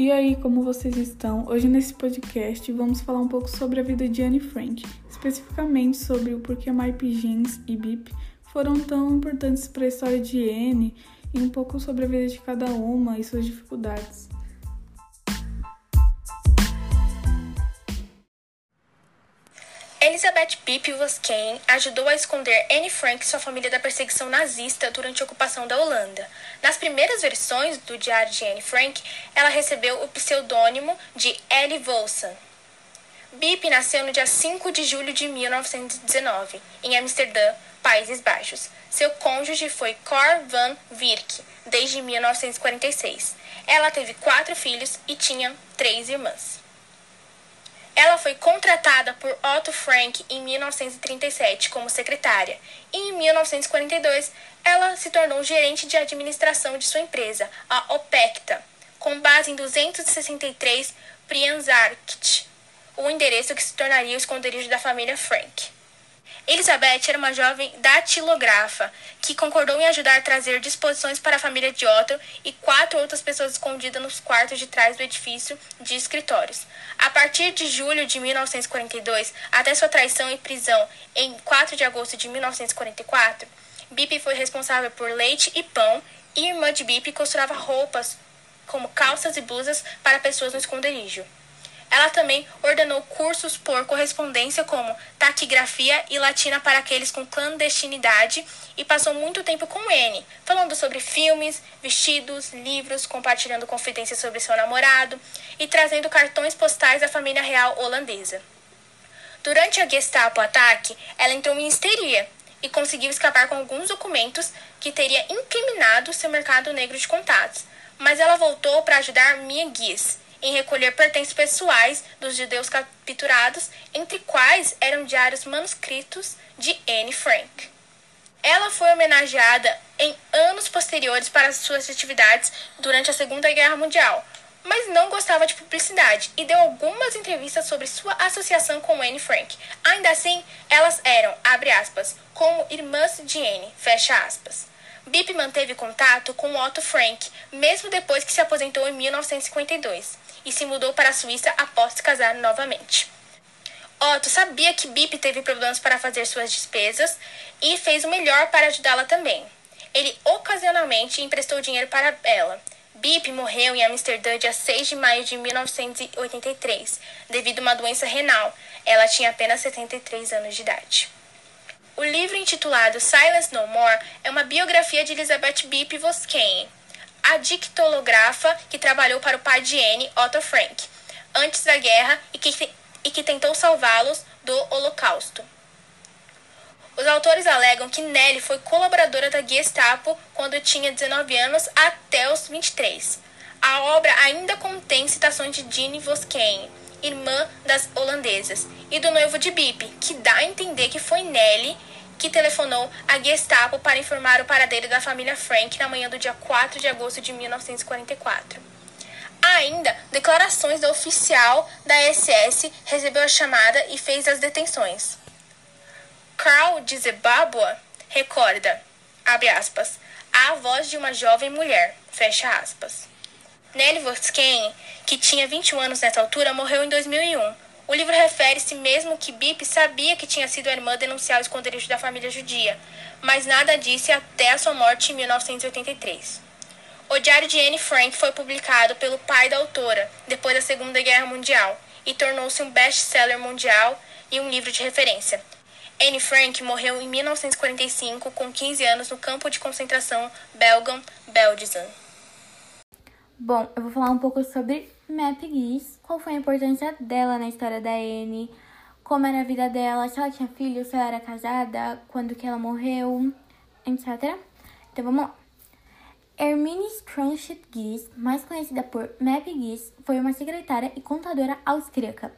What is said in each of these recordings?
E aí, como vocês estão? Hoje nesse podcast vamos falar um pouco sobre a vida de Anne Frank, especificamente sobre o porquê Jeans e Bip foram tão importantes para a história de Anne e um pouco sobre a vida de cada uma e suas dificuldades. Elizabeth Bipp Voskane ajudou a esconder Anne Frank e sua família da perseguição nazista durante a ocupação da Holanda. Nas primeiras versões do diário de Anne Frank, ela recebeu o pseudônimo de Ellie Volson. Bipp nasceu no dia 5 de julho de 1919, em Amsterdã, Países Baixos. Seu cônjuge foi Cor van Virk, desde 1946. Ela teve quatro filhos e tinha três irmãs. Ela foi contratada por Otto Frank em 1937 como secretária e em 1942 ela se tornou gerente de administração de sua empresa, a Opecta, com base em 263 Prianzarkt, o endereço que se tornaria o esconderijo da família Frank. Elizabeth era uma jovem datilografa que concordou em ajudar a trazer disposições para a família de Otto e quatro outras pessoas escondidas nos quartos de trás do edifício de escritórios. A partir de julho de 1942 até sua traição e prisão em 4 de agosto de 1944, Bip foi responsável por leite e pão e irmã de Bip costurava roupas como calças e blusas para pessoas no esconderijo. Ela também ordenou cursos por correspondência como taquigrafia e latina para aqueles com clandestinidade e passou muito tempo com N, falando sobre filmes, vestidos, livros, compartilhando confidências sobre seu namorado e trazendo cartões postais da família real holandesa. Durante a Gestapo ataque, ela entrou em histeria e conseguiu escapar com alguns documentos que teria incriminado seu mercado negro de contatos. Mas ela voltou para ajudar Mia Gies, em recolher pertences pessoais dos judeus capturados, entre quais eram diários manuscritos de Anne Frank. Ela foi homenageada em anos posteriores para suas atividades durante a Segunda Guerra Mundial, mas não gostava de publicidade e deu algumas entrevistas sobre sua associação com Anne Frank. Ainda assim, elas eram, abre aspas, como irmãs de Anne, fecha aspas. Bip manteve contato com Otto Frank, mesmo depois que se aposentou em 1952 e se mudou para a Suíça após se casar novamente. Otto sabia que Bip teve problemas para fazer suas despesas e fez o melhor para ajudá-la também. Ele ocasionalmente emprestou dinheiro para ela. Bip morreu em Amsterdã dia 6 de maio de 1983, devido a uma doença renal. Ela tinha apenas 73 anos de idade. O livro intitulado Silence No More é uma biografia de Elizabeth Bip Voskane, a dictolografa que trabalhou para o pai de Anne, Otto Frank, antes da guerra e que, e que tentou salvá-los do Holocausto. Os autores alegam que Nelly foi colaboradora da Gestapo quando tinha 19 anos até os 23. A obra ainda contém citações de Jeanne Voskane, irmã das holandesas, e do noivo de Bip, que dá a entender que foi Nelly que telefonou à Gestapo para informar o paradeiro da família Frank na manhã do dia 4 de agosto de 1944. Há ainda declarações do oficial da SS recebeu a chamada e fez as detenções. Carl de Zimbabwe recorda, abre aspas, a voz de uma jovem mulher, fecha aspas. Nelly Voskane, que tinha 21 anos nessa altura, morreu em 2001 o livro refere-se mesmo que Bip sabia que tinha sido a irmã denunciar o esconderijo da família judia, mas nada disse até a sua morte em 1983. O Diário de Anne Frank foi publicado pelo pai da autora depois da Segunda Guerra Mundial e tornou-se um best-seller mundial e um livro de referência. Anne Frank morreu em 1945 com 15 anos no campo de concentração Belgam-Belsen. Bom, eu vou falar um pouco sobre Map Geese, qual foi a importância dela na história da Anne, como era a vida dela, se ela tinha filho, se ela era casada, quando que ela morreu, etc. Então vamos lá. Hermine Strunschit Gies, mais conhecida por Map Gies, foi uma secretária e contadora austríaca.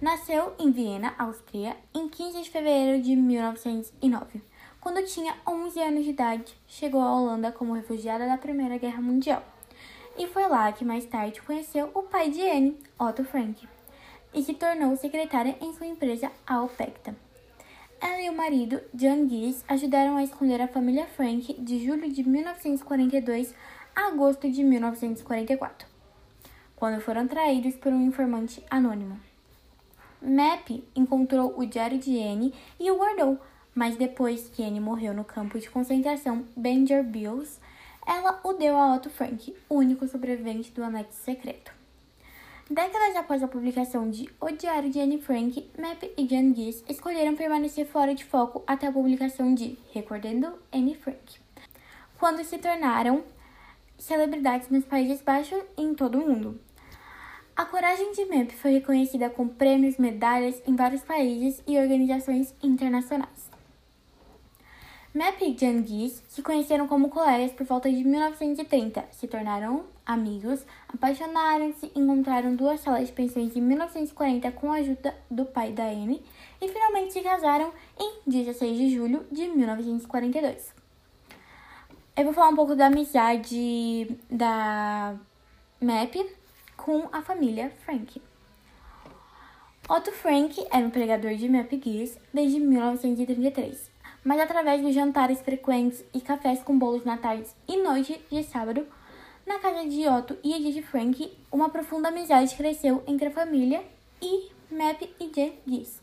Nasceu em Viena, Áustria, em 15 de fevereiro de 1909. Quando tinha 11 anos de idade, chegou à Holanda como refugiada da Primeira Guerra Mundial e foi lá que mais tarde conheceu o pai de Anne, Otto Frank, e se tornou secretária em sua empresa Alpecta. Ela e o marido, John Gies, ajudaram a esconder a família Frank de julho de 1942 a agosto de 1944. quando foram traídos por um informante anônimo. Map encontrou o diário de Anne e o guardou, mas depois que Anne morreu no campo de concentração Banger Bills, ela o deu a Otto Frank, único sobrevivente do anexo secreto. Décadas após a publicação de O Diário de Anne Frank, Map e Jan Gies escolheram permanecer fora de foco até a publicação de Recordando Anne Frank, quando se tornaram celebridades nos Países Baixos e em todo o mundo. A coragem de Map foi reconhecida com prêmios, medalhas em vários países e organizações internacionais. Map e Gies se conheceram como colegas por volta de 1930, se tornaram amigos, apaixonaram-se, encontraram duas salas de pensões em 1940 com a ajuda do pai da Anne e finalmente se casaram em 16 de julho de 1942. Eu vou falar um pouco da amizade da Map com a família Frank. Otto Frank era um pregador de Map Gears desde 1933 mas através de jantares frequentes e cafés com bolos na tarde e noite de sábado, na casa de Otto e Edith Frank, uma profunda amizade cresceu entre a família e Map e Jen Gies.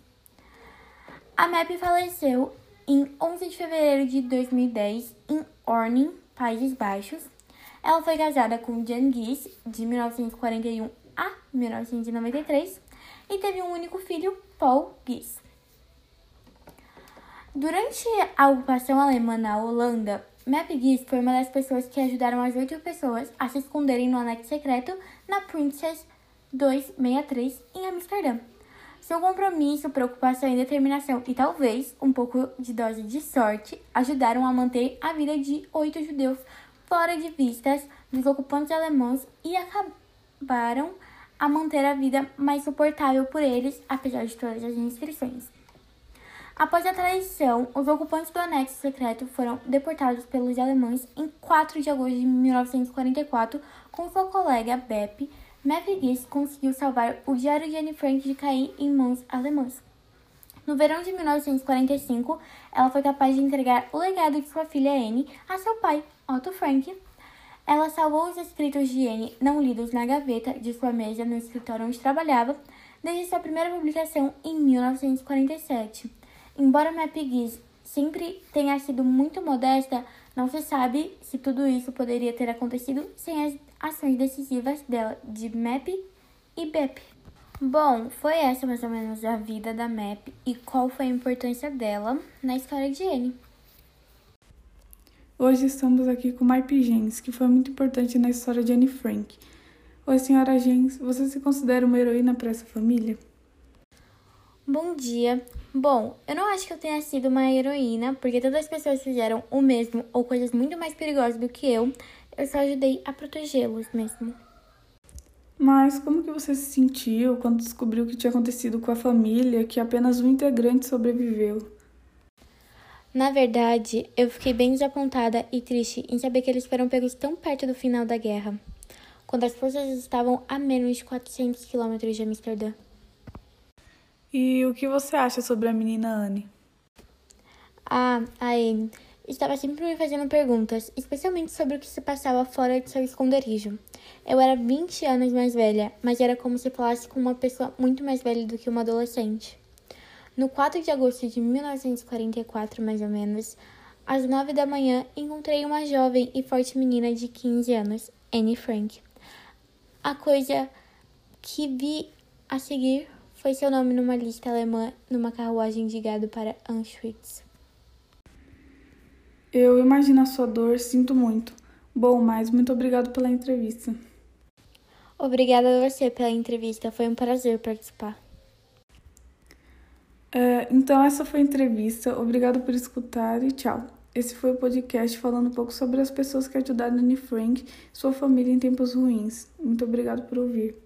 A Map faleceu em 11 de fevereiro de 2010 em Orning, Países Baixos. Ela foi casada com Jan Gies de 1941 a 1993 e teve um único filho, Paul Gies. Durante a ocupação alemã na Holanda, Map Gies foi uma das pessoas que ajudaram as oito pessoas a se esconderem no anexo secreto na Princess 263 em Amsterdã. Seu compromisso, preocupação e determinação e talvez um pouco de dose de sorte ajudaram a manter a vida de oito judeus fora de vistas dos ocupantes alemães e acabaram a manter a vida mais suportável por eles, apesar de todas as restrições. Após a traição, os ocupantes do anexo secreto foram deportados pelos alemães em 4 de agosto de 1944, com sua colega Beppe. Maverick conseguiu salvar o diário de Anne Frank de cair em mãos alemãs. No verão de 1945, ela foi capaz de entregar o legado de sua filha Anne a seu pai, Otto Frank. Ela salvou os escritos de Anne não lidos na gaveta de sua mesa no escritório onde trabalhava, desde sua primeira publicação em 1947. Embora Map Giz sempre tenha sido muito modesta, não se sabe se tudo isso poderia ter acontecido sem as ações decisivas dela, de Map e Bep. Bom, foi essa mais ou menos a vida da Map e qual foi a importância dela na história de Anne. Hoje estamos aqui com Marp Gens, que foi muito importante na história de Anne Frank. Oi, senhora Gens, você se considera uma heroína para essa família? Bom dia. Bom, eu não acho que eu tenha sido uma heroína, porque todas as pessoas fizeram o mesmo ou coisas muito mais perigosas do que eu. Eu só ajudei a protegê-los mesmo. Mas como que você se sentiu quando descobriu que tinha acontecido com a família, que apenas um integrante sobreviveu? Na verdade, eu fiquei bem desapontada e triste em saber que eles foram pegos tão perto do final da guerra, quando as forças estavam a menos de 400 quilômetros de Amsterdã. E o que você acha sobre a menina Anne? Ah, a Anne estava sempre me fazendo perguntas, especialmente sobre o que se passava fora de seu esconderijo. Eu era 20 anos mais velha, mas era como se falasse com uma pessoa muito mais velha do que uma adolescente. No 4 de agosto de 1944, mais ou menos, às 9 da manhã, encontrei uma jovem e forte menina de 15 anos, Anne Frank. A coisa que vi a seguir foi seu nome numa lista alemã numa carruagem de gado para Auschwitz. Eu imagino a sua dor, sinto muito. Bom, mas muito obrigado pela entrevista. Obrigada a você pela entrevista, foi um prazer participar. É, então, essa foi a entrevista. Obrigado por escutar e tchau. Esse foi o podcast falando um pouco sobre as pessoas que ajudaram Anne Frank e sua família em tempos ruins. Muito obrigado por ouvir.